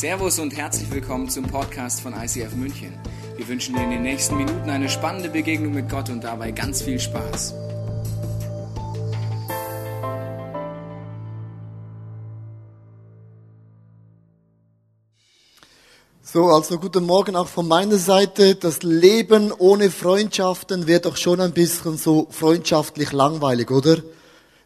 Servus und herzlich willkommen zum Podcast von ICF München. Wir wünschen dir in den nächsten Minuten eine spannende Begegnung mit Gott und dabei ganz viel Spaß. So, also guten Morgen auch von meiner Seite. Das Leben ohne Freundschaften wird doch schon ein bisschen so freundschaftlich langweilig, oder?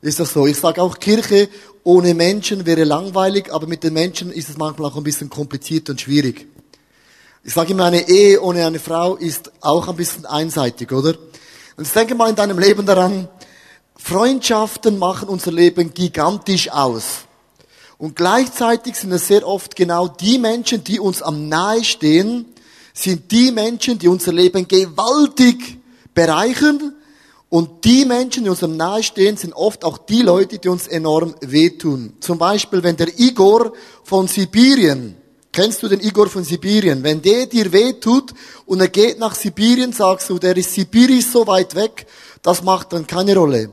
Ist das so? Ich sage auch, Kirche ohne Menschen wäre langweilig, aber mit den Menschen ist es manchmal auch ein bisschen kompliziert und schwierig. Ich sage immer, eine Ehe ohne eine Frau ist auch ein bisschen einseitig, oder? Und ich denke mal in deinem Leben daran, Freundschaften machen unser Leben gigantisch aus. Und gleichzeitig sind es sehr oft genau die Menschen, die uns am nahe stehen, sind die Menschen, die unser Leben gewaltig bereichern, und die Menschen, die uns am nahe stehen, sind oft auch die Leute, die uns enorm wehtun. Zum Beispiel, wenn der Igor von Sibirien, kennst du den Igor von Sibirien? Wenn der dir wehtut und er geht nach Sibirien, sagst du, der ist Sibirisch so weit weg, das macht dann keine Rolle.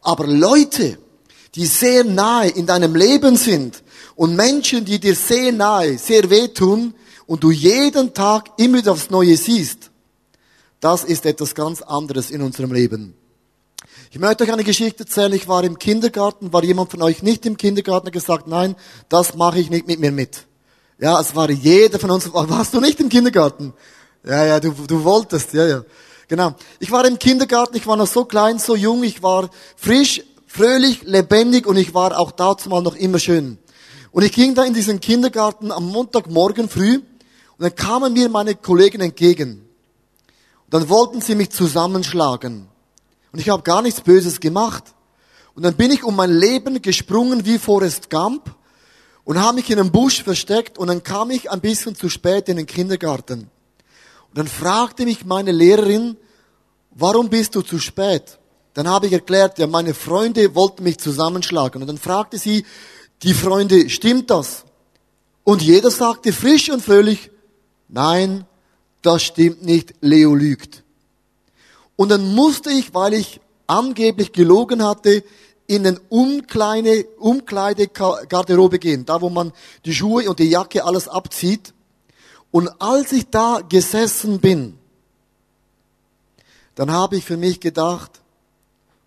Aber Leute, die sehr nahe in deinem Leben sind und Menschen, die dir sehr nahe, sehr wehtun und du jeden Tag immer wieder aufs Neue siehst, das ist etwas ganz anderes in unserem Leben. Ich möchte euch eine Geschichte erzählen. Ich war im Kindergarten. War jemand von euch nicht im Kindergarten? gesagt, nein, das mache ich nicht mit mir mit. Ja, es war jeder von uns. Warst du nicht im Kindergarten? Ja, ja, du, du wolltest. Ja, ja. Genau. Ich war im Kindergarten. Ich war noch so klein, so jung. Ich war frisch, fröhlich, lebendig und ich war auch dazu mal noch immer schön. Und ich ging da in diesen Kindergarten am Montagmorgen früh und dann kamen mir meine Kollegen entgegen. Und dann wollten sie mich zusammenschlagen. Und ich habe gar nichts Böses gemacht. Und dann bin ich um mein Leben gesprungen wie Forrest Gump und habe mich in einem Busch versteckt und dann kam ich ein bisschen zu spät in den Kindergarten. Und dann fragte mich meine Lehrerin, warum bist du zu spät? Dann habe ich erklärt, ja, meine Freunde wollten mich zusammenschlagen. Und dann fragte sie, die Freunde, stimmt das? Und jeder sagte frisch und fröhlich, nein, das stimmt nicht, Leo lügt. Und dann musste ich, weil ich angeblich gelogen hatte, in den Umkleide, Umkleidegarderobe gehen, da wo man die Schuhe und die Jacke alles abzieht. Und als ich da gesessen bin, dann habe ich für mich gedacht,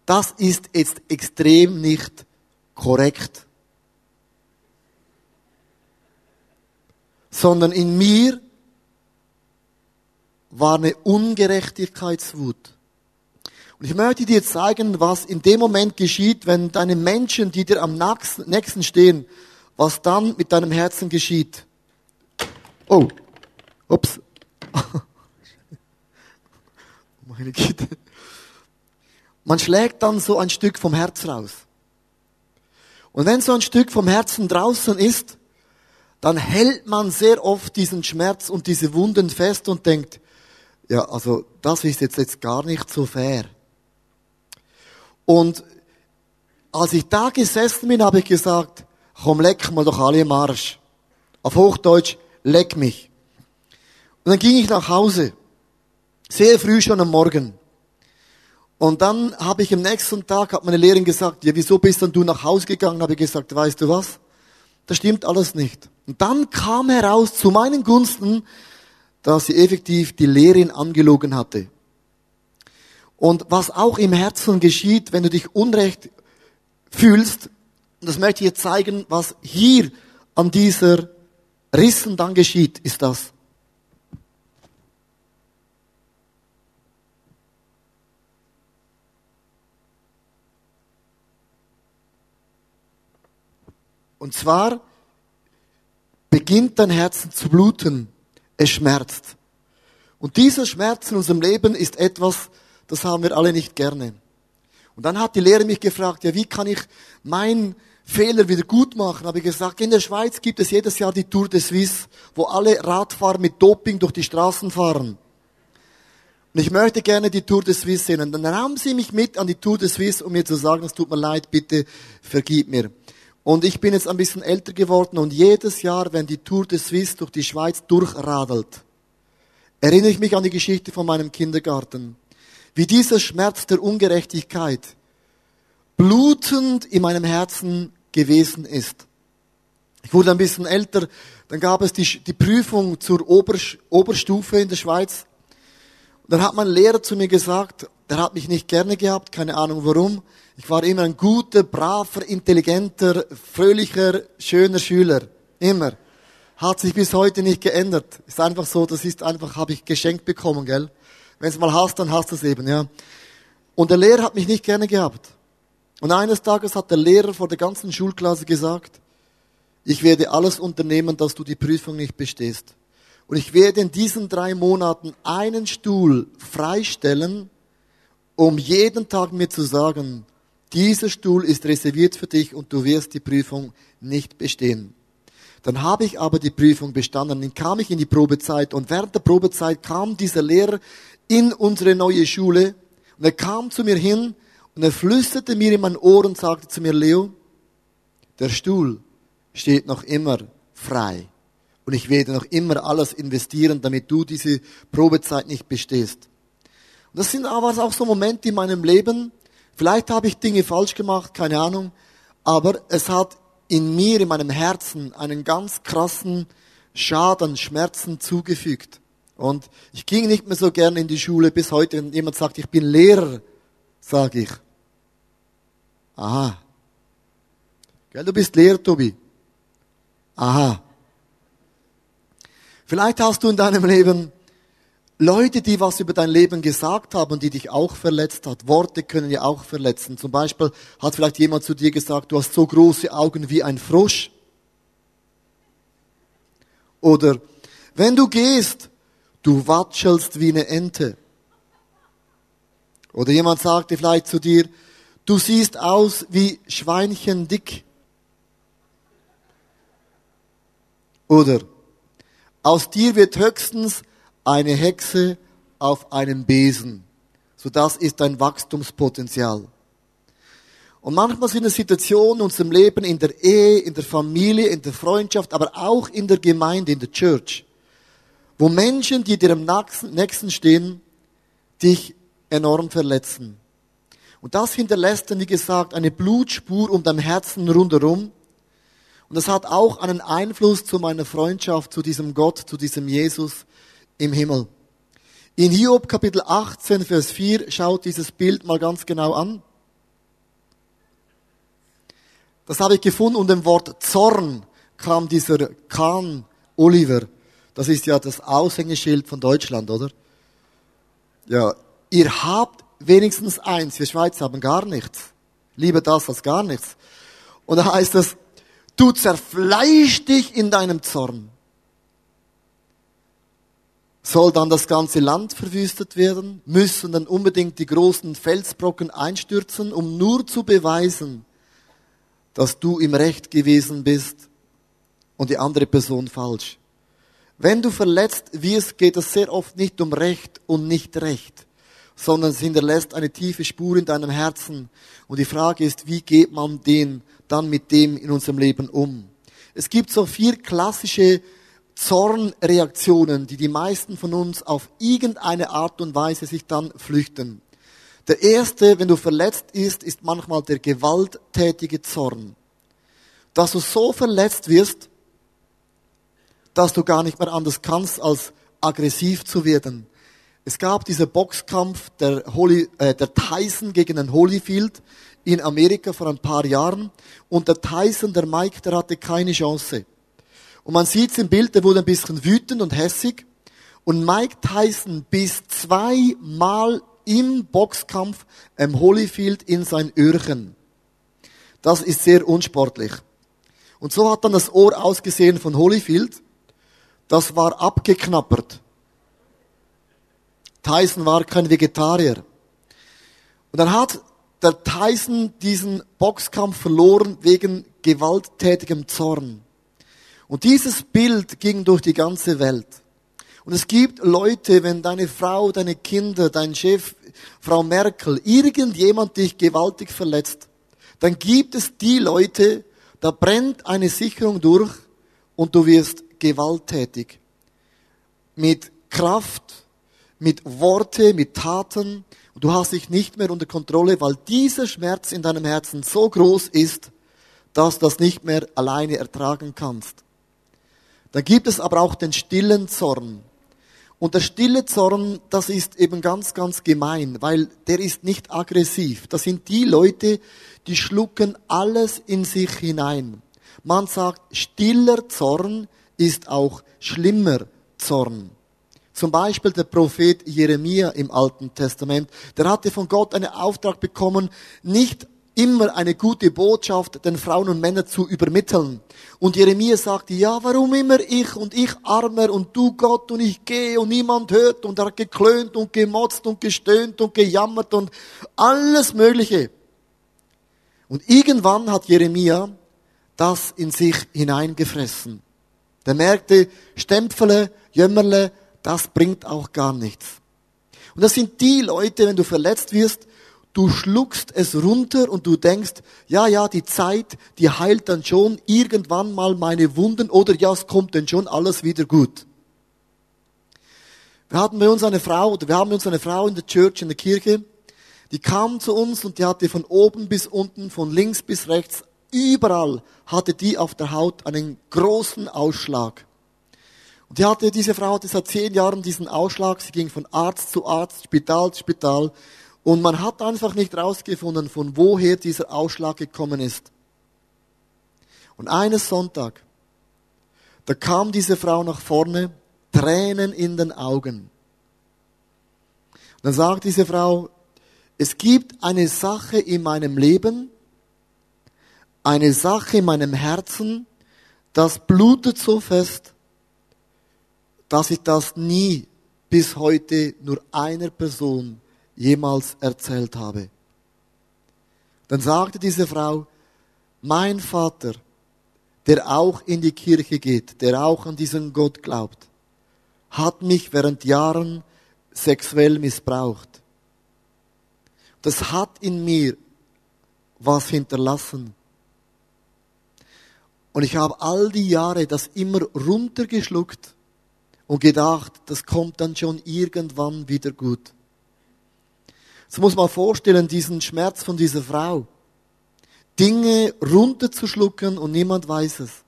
das ist jetzt extrem nicht korrekt. Sondern in mir war eine Ungerechtigkeitswut. Und ich möchte dir zeigen, was in dem Moment geschieht, wenn deine Menschen, die dir am nächsten stehen, was dann mit deinem Herzen geschieht. Oh, ups. Meine Güte. Man schlägt dann so ein Stück vom Herz raus. Und wenn so ein Stück vom Herzen draußen ist, dann hält man sehr oft diesen Schmerz und diese Wunden fest und denkt, ja, also das ist jetzt, jetzt gar nicht so fair. Und als ich da gesessen bin, habe ich gesagt, komm, leck mal doch alle im Arsch. Auf Hochdeutsch, leck mich. Und dann ging ich nach Hause. Sehr früh schon am Morgen. Und dann habe ich am nächsten Tag, hat meine Lehrerin gesagt, ja, wieso bist dann du nach Hause gegangen? Habe ich gesagt, weißt du was? Das stimmt alles nicht. Und dann kam heraus zu meinen Gunsten, dass sie effektiv die Lehrerin angelogen hatte. Und was auch im Herzen geschieht, wenn du dich unrecht fühlst, das möchte ich jetzt zeigen, was hier an dieser Rissen dann geschieht, ist das. Und zwar beginnt dein Herzen zu bluten. Es schmerzt. Und dieser Schmerz in unserem Leben ist etwas, das haben wir alle nicht gerne. Und dann hat die Lehre mich gefragt, ja, wie kann ich meinen Fehler wieder gut machen? Habe ich gesagt, in der Schweiz gibt es jedes Jahr die Tour de Suisse, wo alle Radfahrer mit Doping durch die Straßen fahren. Und ich möchte gerne die Tour de Suisse sehen. Und dann nahmen sie mich mit an die Tour de Suisse, um mir zu sagen, es tut mir leid, bitte vergib mir. Und ich bin jetzt ein bisschen älter geworden und jedes Jahr, wenn die Tour de Suisse durch die Schweiz durchradelt, erinnere ich mich an die Geschichte von meinem Kindergarten wie dieser Schmerz der Ungerechtigkeit blutend in meinem Herzen gewesen ist. Ich wurde ein bisschen älter, dann gab es die, die Prüfung zur Ober, Oberstufe in der Schweiz. Und dann hat mein Lehrer zu mir gesagt, der hat mich nicht gerne gehabt, keine Ahnung warum. Ich war immer ein guter, braver, intelligenter, fröhlicher, schöner Schüler. Immer. Hat sich bis heute nicht geändert. Ist einfach so, das ist einfach, habe ich geschenkt bekommen, gell? Wenn es mal hast, dann hast du es eben, ja. Und der Lehrer hat mich nicht gerne gehabt. Und eines Tages hat der Lehrer vor der ganzen Schulklasse gesagt, ich werde alles unternehmen, dass du die Prüfung nicht bestehst. Und ich werde in diesen drei Monaten einen Stuhl freistellen, um jeden Tag mir zu sagen, dieser Stuhl ist reserviert für dich und du wirst die Prüfung nicht bestehen. Dann habe ich aber die Prüfung bestanden, dann kam ich in die Probezeit und während der Probezeit kam dieser Lehrer in unsere neue Schule und er kam zu mir hin und er flüsterte mir in mein Ohr und sagte zu mir, Leo, der Stuhl steht noch immer frei. Und ich werde noch immer alles investieren, damit du diese Probezeit nicht bestehst. Und das sind aber auch so Momente in meinem Leben. Vielleicht habe ich Dinge falsch gemacht, keine Ahnung. Aber es hat in mir, in meinem Herzen, einen ganz krassen Schaden, Schmerzen zugefügt. Und ich ging nicht mehr so gerne in die Schule bis heute. Wenn jemand sagt, ich bin Lehrer, sage ich. Aha. Gell, du bist Lehrer, Tobi. Aha. Vielleicht hast du in deinem Leben Leute, die was über dein Leben gesagt haben, die dich auch verletzt hat. Worte können ja auch verletzen. Zum Beispiel hat vielleicht jemand zu dir gesagt, du hast so große Augen wie ein Frosch. Oder wenn du gehst, Du watschelst wie eine Ente. Oder jemand sagte vielleicht zu dir, du siehst aus wie Schweinchen dick. Oder aus dir wird höchstens eine Hexe auf einem Besen. So das ist dein Wachstumspotenzial. Und manchmal sind es Situationen in unserem Leben, in der Ehe, in der Familie, in der Freundschaft, aber auch in der Gemeinde, in der Church, wo Menschen, die dir am nächsten stehen, dich enorm verletzen. Und das hinterlässt dann, wie gesagt, eine Blutspur um dein Herzen rundherum. Und das hat auch einen Einfluss zu meiner Freundschaft, zu diesem Gott, zu diesem Jesus im Himmel. In Hiob Kapitel 18, Vers 4 schaut dieses Bild mal ganz genau an. Das habe ich gefunden und dem Wort Zorn kam dieser Kahn Oliver das ist ja das Aushängeschild von Deutschland, oder? Ja, ihr habt wenigstens eins. Wir Schweizer haben gar nichts. Lieber das als gar nichts. Und da heißt es, du zerfleisch dich in deinem Zorn. Soll dann das ganze Land verwüstet werden? Müssen dann unbedingt die großen Felsbrocken einstürzen, um nur zu beweisen, dass du im Recht gewesen bist und die andere Person falsch? Wenn du verletzt wirst, geht es sehr oft nicht um Recht und nicht Recht, sondern es hinterlässt eine tiefe Spur in deinem Herzen. Und die Frage ist, wie geht man den dann mit dem in unserem Leben um? Es gibt so vier klassische Zornreaktionen, die die meisten von uns auf irgendeine Art und Weise sich dann flüchten. Der erste, wenn du verletzt ist, ist manchmal der gewalttätige Zorn. Dass du so verletzt wirst, dass du gar nicht mehr anders kannst, als aggressiv zu werden. Es gab diesen Boxkampf der, Holy, äh, der Tyson gegen den Holyfield in Amerika vor ein paar Jahren und der Tyson, der Mike, der hatte keine Chance. Und man sieht es im Bild, der wurde ein bisschen wütend und hässig und Mike Tyson biss zweimal im Boxkampf im Holyfield in sein Öhrchen. Das ist sehr unsportlich. Und so hat dann das Ohr ausgesehen von Holyfield das war abgeknappert. Tyson war kein Vegetarier. Und dann hat der Tyson diesen Boxkampf verloren wegen gewalttätigem Zorn. Und dieses Bild ging durch die ganze Welt. Und es gibt Leute, wenn deine Frau, deine Kinder, dein Chef, Frau Merkel, irgendjemand dich gewaltig verletzt, dann gibt es die Leute, da brennt eine Sicherung durch und du wirst gewalttätig. Mit Kraft, mit Worte, mit Taten. du hast dich nicht mehr unter Kontrolle, weil dieser Schmerz in deinem Herzen so groß ist, dass du das nicht mehr alleine ertragen kannst. Dann gibt es aber auch den stillen Zorn. Und der stille Zorn, das ist eben ganz, ganz gemein, weil der ist nicht aggressiv. Das sind die Leute, die schlucken alles in sich hinein. Man sagt, stiller Zorn ist auch schlimmer Zorn. Zum Beispiel der Prophet Jeremia im Alten Testament, der hatte von Gott einen Auftrag bekommen, nicht immer eine gute Botschaft den Frauen und Männern zu übermitteln. Und Jeremia sagte, ja, warum immer ich und ich armer und du Gott und ich gehe und niemand hört und er hat geklönt und gemotzt und gestöhnt und gejammert und alles Mögliche. Und irgendwann hat Jeremia das in sich hineingefressen. Der merkte, Stempfele, Jämmerle, das bringt auch gar nichts. Und das sind die Leute, wenn du verletzt wirst, du schluckst es runter und du denkst, ja, ja, die Zeit, die heilt dann schon irgendwann mal meine Wunden oder ja, es kommt dann schon alles wieder gut. Wir hatten bei uns eine Frau, oder wir haben uns eine Frau in der Church, in der Kirche, die kam zu uns und die hatte von oben bis unten, von links bis rechts, überall hatte die auf der Haut einen großen Ausschlag. Und die hatte, diese Frau hatte seit zehn Jahren diesen Ausschlag. Sie ging von Arzt zu Arzt, Spital zu Spital. Und man hat einfach nicht rausgefunden, von woher dieser Ausschlag gekommen ist. Und eines Sonntag, da kam diese Frau nach vorne, Tränen in den Augen. Und dann sagt diese Frau, es gibt eine Sache in meinem Leben, eine Sache in meinem Herzen, das blutet so fest, dass ich das nie bis heute nur einer Person jemals erzählt habe. Dann sagte diese Frau, mein Vater, der auch in die Kirche geht, der auch an diesen Gott glaubt, hat mich während Jahren sexuell missbraucht. Das hat in mir was hinterlassen. Und ich habe all die Jahre das immer runtergeschluckt und gedacht, das kommt dann schon irgendwann wieder gut. So muss man vorstellen, diesen Schmerz von dieser Frau. Dinge runterzuschlucken und niemand weiß es.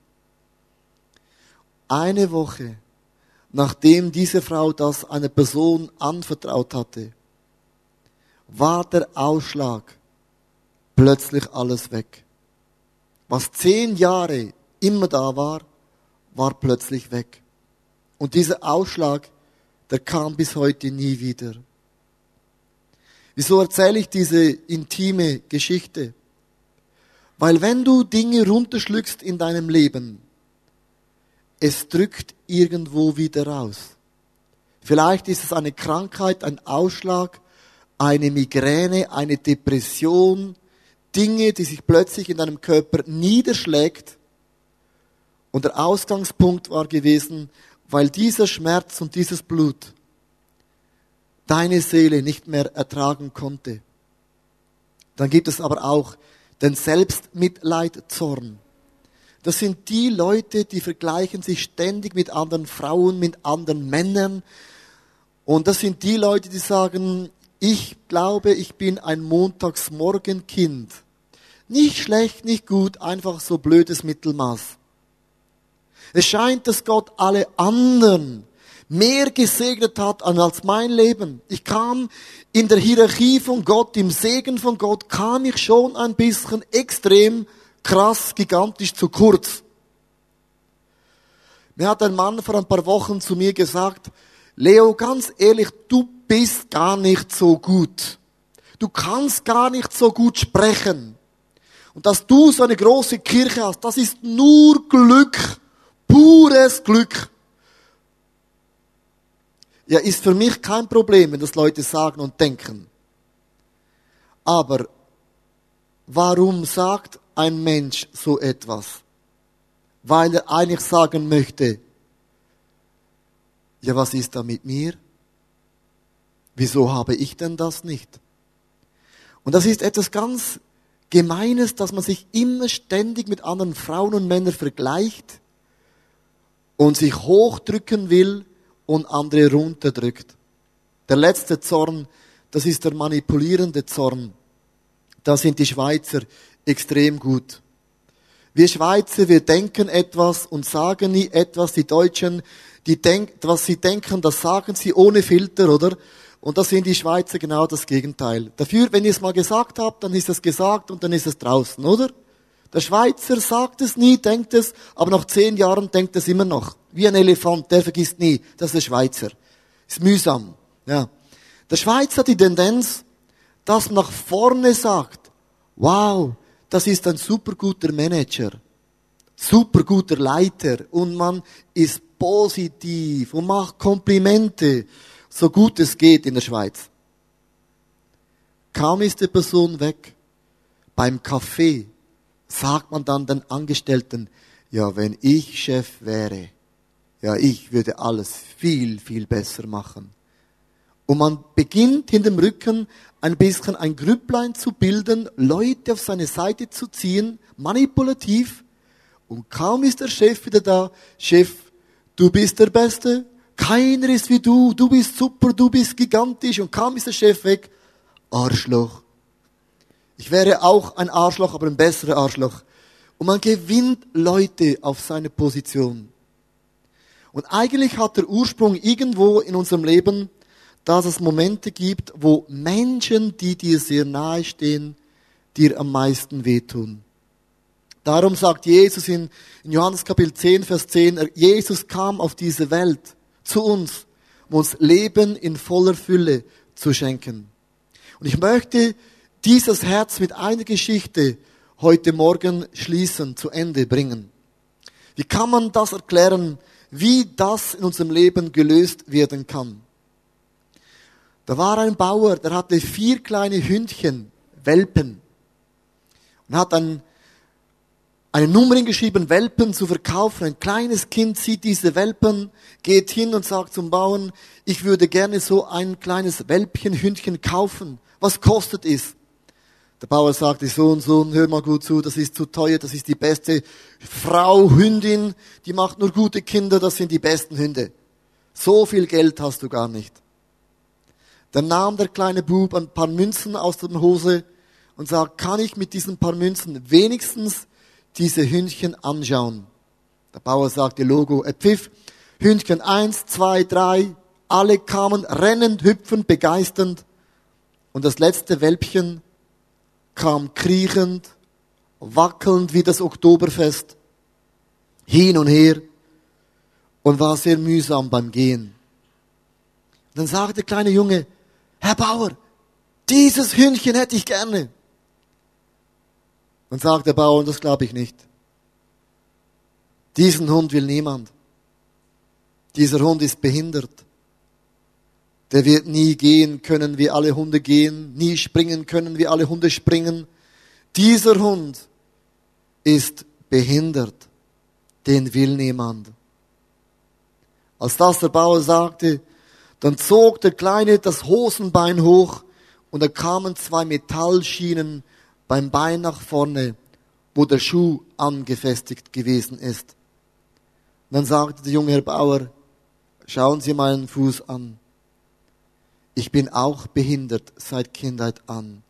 Eine Woche, nachdem diese Frau das einer Person anvertraut hatte, war der Ausschlag plötzlich alles weg. Was zehn Jahre immer da war, war plötzlich weg. Und dieser Ausschlag, der kam bis heute nie wieder. Wieso erzähle ich diese intime Geschichte? Weil wenn du Dinge runterschluckst in deinem Leben, es drückt irgendwo wieder raus. Vielleicht ist es eine Krankheit, ein Ausschlag, eine Migräne, eine Depression, Dinge, die sich plötzlich in deinem Körper niederschlägt. Und der Ausgangspunkt war gewesen, weil dieser Schmerz und dieses Blut deine Seele nicht mehr ertragen konnte. Dann gibt es aber auch den Selbstmitleidzorn. Das sind die Leute, die vergleichen sich ständig mit anderen Frauen, mit anderen Männern. Und das sind die Leute, die sagen, ich glaube, ich bin ein Montagsmorgenkind. Nicht schlecht, nicht gut, einfach so blödes Mittelmaß. Es scheint, dass Gott alle anderen mehr gesegnet hat als mein Leben. Ich kam in der Hierarchie von Gott, im Segen von Gott, kam ich schon ein bisschen extrem krass, gigantisch zu kurz. Mir hat ein Mann vor ein paar Wochen zu mir gesagt, Leo, ganz ehrlich, du bist gar nicht so gut. Du kannst gar nicht so gut sprechen. Und dass du so eine große Kirche hast, das ist nur Glück, pures Glück ja, ist für mich kein Problem, wenn das Leute sagen und denken. Aber warum sagt ein Mensch so etwas? Weil er eigentlich sagen möchte, ja, was ist da mit mir? Wieso habe ich denn das nicht? Und das ist etwas ganz Gemeines, dass man sich immer ständig mit anderen Frauen und Männern vergleicht und sich hochdrücken will und andere runterdrückt. Der letzte Zorn, das ist der manipulierende Zorn. Da sind die Schweizer extrem gut. Wir Schweizer, wir denken etwas und sagen nie etwas. Die Deutschen, die denken, was sie denken, das sagen sie ohne Filter, oder? Und da sind die Schweizer genau das Gegenteil. Dafür, wenn ihr es mal gesagt habt, dann ist es gesagt und dann ist es draußen, oder? Der Schweizer sagt es nie, denkt es, aber nach zehn Jahren denkt es immer noch. Wie ein Elefant, der vergisst nie. Das ist der Schweizer. Ist mühsam, ja. Der Schweizer hat die Tendenz, dass man nach vorne sagt, wow, das ist ein super guter Manager, super guter Leiter und man ist positiv und macht Komplimente, so gut es geht in der Schweiz. Kaum ist die Person weg, beim Kaffee sagt man dann den Angestellten, ja, wenn ich Chef wäre, ja, ich würde alles viel, viel besser machen. Und man beginnt hinter dem Rücken ein bisschen ein Grüpplein zu bilden, Leute auf seine Seite zu ziehen, manipulativ. Und kaum ist der Chef wieder da, Chef, du bist der Beste, keiner ist wie du, du bist super, du bist gigantisch. Und kaum ist der Chef weg, Arschloch. Ich wäre auch ein Arschloch, aber ein besserer Arschloch. Und man gewinnt Leute auf seine Position. Und eigentlich hat der Ursprung irgendwo in unserem Leben dass es Momente gibt, wo Menschen, die dir sehr nahe stehen, dir am meisten wehtun. Darum sagt Jesus in, Johannes Kapitel 10, Vers 10, Jesus kam auf diese Welt zu uns, um uns Leben in voller Fülle zu schenken. Und ich möchte dieses Herz mit einer Geschichte heute Morgen schließen, zu Ende bringen. Wie kann man das erklären, wie das in unserem Leben gelöst werden kann? Da war ein Bauer, der hatte vier kleine Hündchen, Welpen. Und hat dann eine Nummer geschrieben, Welpen zu verkaufen. Ein kleines Kind sieht diese Welpen, geht hin und sagt zum Bauern, ich würde gerne so ein kleines Welpchen, Hündchen kaufen. Was kostet es? Der Bauer sagte, Sohn, Sohn, hör mal gut zu, das ist zu teuer, das ist die beste Frau, Hündin, die macht nur gute Kinder, das sind die besten Hunde. So viel Geld hast du gar nicht. Dann nahm der kleine Bub ein paar Münzen aus der Hose und sagt, kann ich mit diesen paar Münzen wenigstens diese Hündchen anschauen? Der Bauer sagte, Logo, er pfiff, Hündchen eins, zwei, drei, alle kamen rennend, hüpfend, begeisternd. Und das letzte Welpchen kam kriechend, wackelnd wie das Oktoberfest, hin und her und war sehr mühsam beim Gehen. dann sagte der kleine Junge, Herr Bauer, dieses Hündchen hätte ich gerne. Und sagt der Bauer, das glaube ich nicht. Diesen Hund will niemand. Dieser Hund ist behindert. Der wird nie gehen können, wie alle Hunde gehen, nie springen können, wie alle Hunde springen. Dieser Hund ist behindert. Den will niemand. Als das der Bauer sagte, dann zog der Kleine das Hosenbein hoch und da kamen zwei Metallschienen beim Bein nach vorne, wo der Schuh angefestigt gewesen ist. Und dann sagte der junge Herr Bauer, schauen Sie meinen Fuß an. Ich bin auch behindert seit Kindheit an.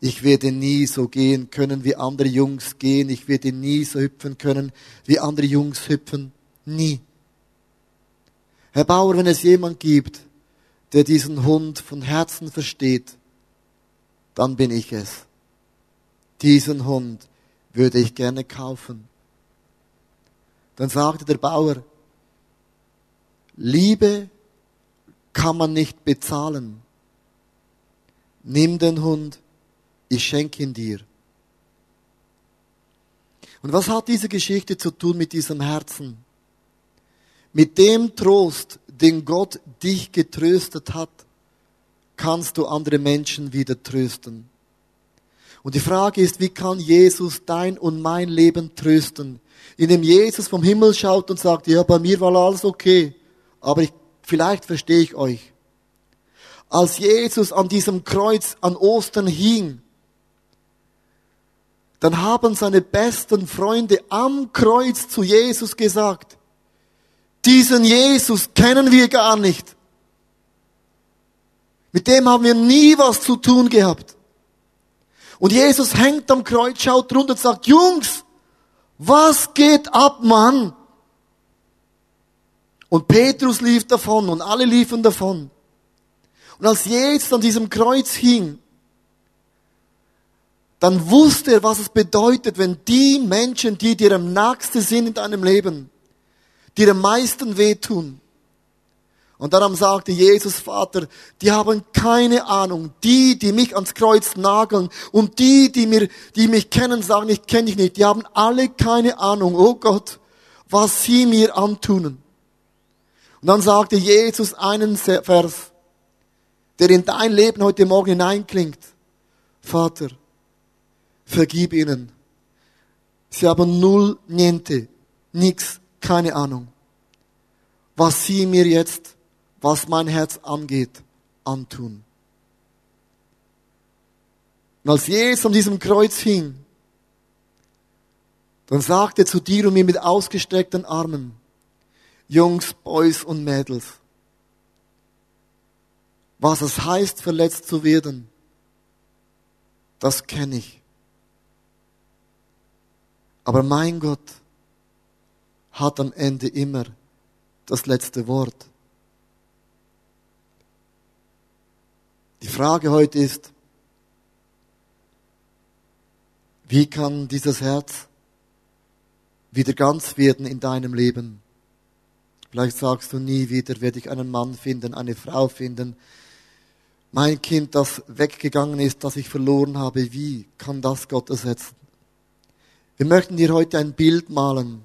Ich werde nie so gehen können, wie andere Jungs gehen. Ich werde nie so hüpfen können, wie andere Jungs hüpfen. Nie. Herr Bauer, wenn es jemand gibt, der diesen Hund von Herzen versteht, dann bin ich es. Diesen Hund würde ich gerne kaufen. Dann sagte der Bauer, Liebe kann man nicht bezahlen. Nimm den Hund, ich schenke ihn dir. Und was hat diese Geschichte zu tun mit diesem Herzen? Mit dem Trost, den Gott dich getröstet hat, kannst du andere Menschen wieder trösten. Und die Frage ist, wie kann Jesus dein und mein Leben trösten? Indem Jesus vom Himmel schaut und sagt, ja, bei mir war alles okay, aber ich, vielleicht verstehe ich euch. Als Jesus an diesem Kreuz an Ostern hing, dann haben seine besten Freunde am Kreuz zu Jesus gesagt, diesen Jesus kennen wir gar nicht. Mit dem haben wir nie was zu tun gehabt. Und Jesus hängt am Kreuz, schaut runter und sagt, Jungs, Was geht ab, Mann? Und Petrus lief davon und alle liefen davon. Und als Jesus an diesem Kreuz hing, dann wusste er, was es bedeutet, wenn die Menschen, die dir am nächsten sind in deinem Leben, dir am meisten wehtun. Und darum sagte Jesus Vater, die haben keine Ahnung. Die, die mich ans Kreuz nageln und die, die mir, die mich kennen, sagen, ich kenne dich nicht. Die haben alle keine Ahnung. Oh Gott, was sie mir antun. Und dann sagte Jesus einen Vers, der in dein Leben heute Morgen hineinklingt. Vater, vergib ihnen. Sie haben null, niente, nix, keine Ahnung. Was sie mir jetzt, was mein Herz angeht, antun. Und als Jesus an diesem Kreuz hing, dann sagte zu dir und mir mit ausgestreckten Armen, Jungs, Boys und Mädels, was es heißt, verletzt zu werden, das kenne ich. Aber mein Gott hat am Ende immer das letzte Wort. Die Frage heute ist, wie kann dieses Herz wieder ganz werden in deinem Leben? Vielleicht sagst du nie wieder, werde ich einen Mann finden, eine Frau finden. Mein Kind, das weggegangen ist, das ich verloren habe, wie kann das Gott ersetzen? Wir möchten dir heute ein Bild malen,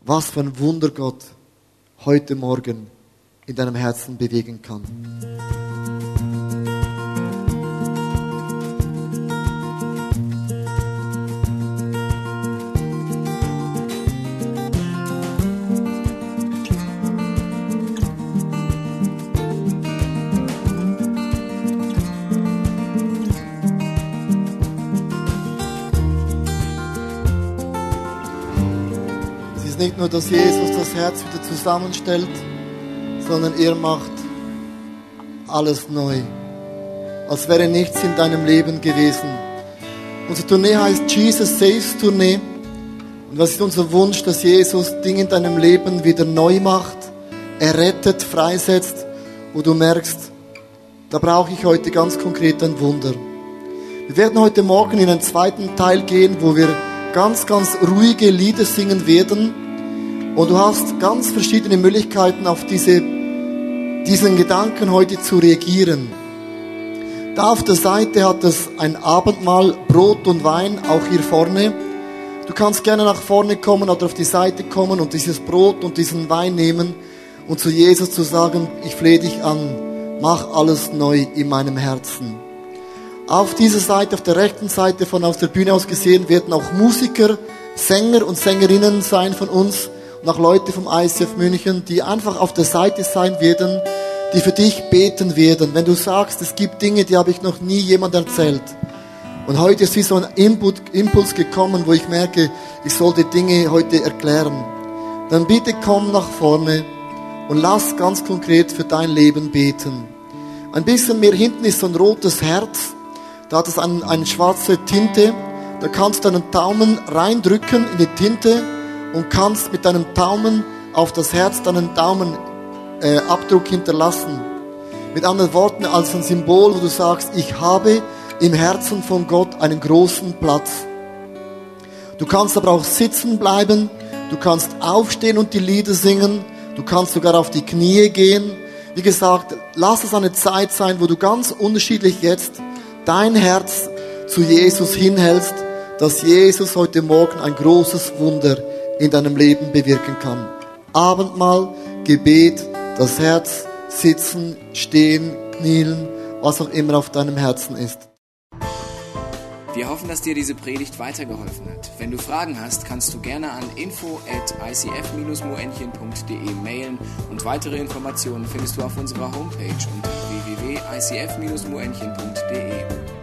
was für ein Wunder Gott heute Morgen in deinem Herzen bewegen kann. Nur, dass Jesus das Herz wieder zusammenstellt, sondern er macht alles neu. Als wäre nichts in deinem Leben gewesen. Unsere Tournee heißt Jesus Saves Tournee. Und was ist unser Wunsch, dass Jesus Dinge in deinem Leben wieder neu macht, er rettet, freisetzt, wo du merkst, da brauche ich heute ganz konkret ein Wunder. Wir werden heute Morgen in einen zweiten Teil gehen, wo wir ganz, ganz ruhige Lieder singen werden und du hast ganz verschiedene Möglichkeiten, auf diese, diesen Gedanken heute zu reagieren. Da auf der Seite hat es ein Abendmahl, Brot und Wein, auch hier vorne. Du kannst gerne nach vorne kommen oder auf die Seite kommen und dieses Brot und diesen Wein nehmen und zu Jesus zu sagen, ich flehe dich an, mach alles neu in meinem Herzen. Auf dieser Seite, auf der rechten Seite von aus der Bühne aus gesehen, werden auch Musiker, Sänger und Sängerinnen sein von uns, nach Leute vom ICF München, die einfach auf der Seite sein werden, die für dich beten werden. Wenn du sagst, es gibt Dinge, die habe ich noch nie jemand erzählt. Und heute ist wie so ein Input, Impuls gekommen, wo ich merke, ich sollte Dinge heute erklären. Dann bitte komm nach vorne und lass ganz konkret für dein Leben beten. Ein bisschen mehr hinten ist so ein rotes Herz. Da hat es eine, eine schwarze Tinte. Da kannst du deinen Daumen reindrücken in die Tinte und kannst mit deinem Daumen auf das Herz deinen Daumenabdruck äh, hinterlassen. Mit anderen Worten, als ein Symbol, wo du sagst, ich habe im Herzen von Gott einen großen Platz. Du kannst aber auch sitzen bleiben, du kannst aufstehen und die Lieder singen, du kannst sogar auf die Knie gehen. Wie gesagt, lass es eine Zeit sein, wo du ganz unterschiedlich jetzt dein Herz zu Jesus hinhältst, dass Jesus heute Morgen ein großes Wunder in deinem Leben bewirken kann. Abendmahl, Gebet, das Herz, sitzen, stehen, knielen, was auch immer auf deinem Herzen ist. Wir hoffen, dass dir diese Predigt weitergeholfen hat. Wenn du Fragen hast, kannst du gerne an info at icf-moenchen.de mailen und weitere Informationen findest du auf unserer Homepage unter www.icf-moenchen.de.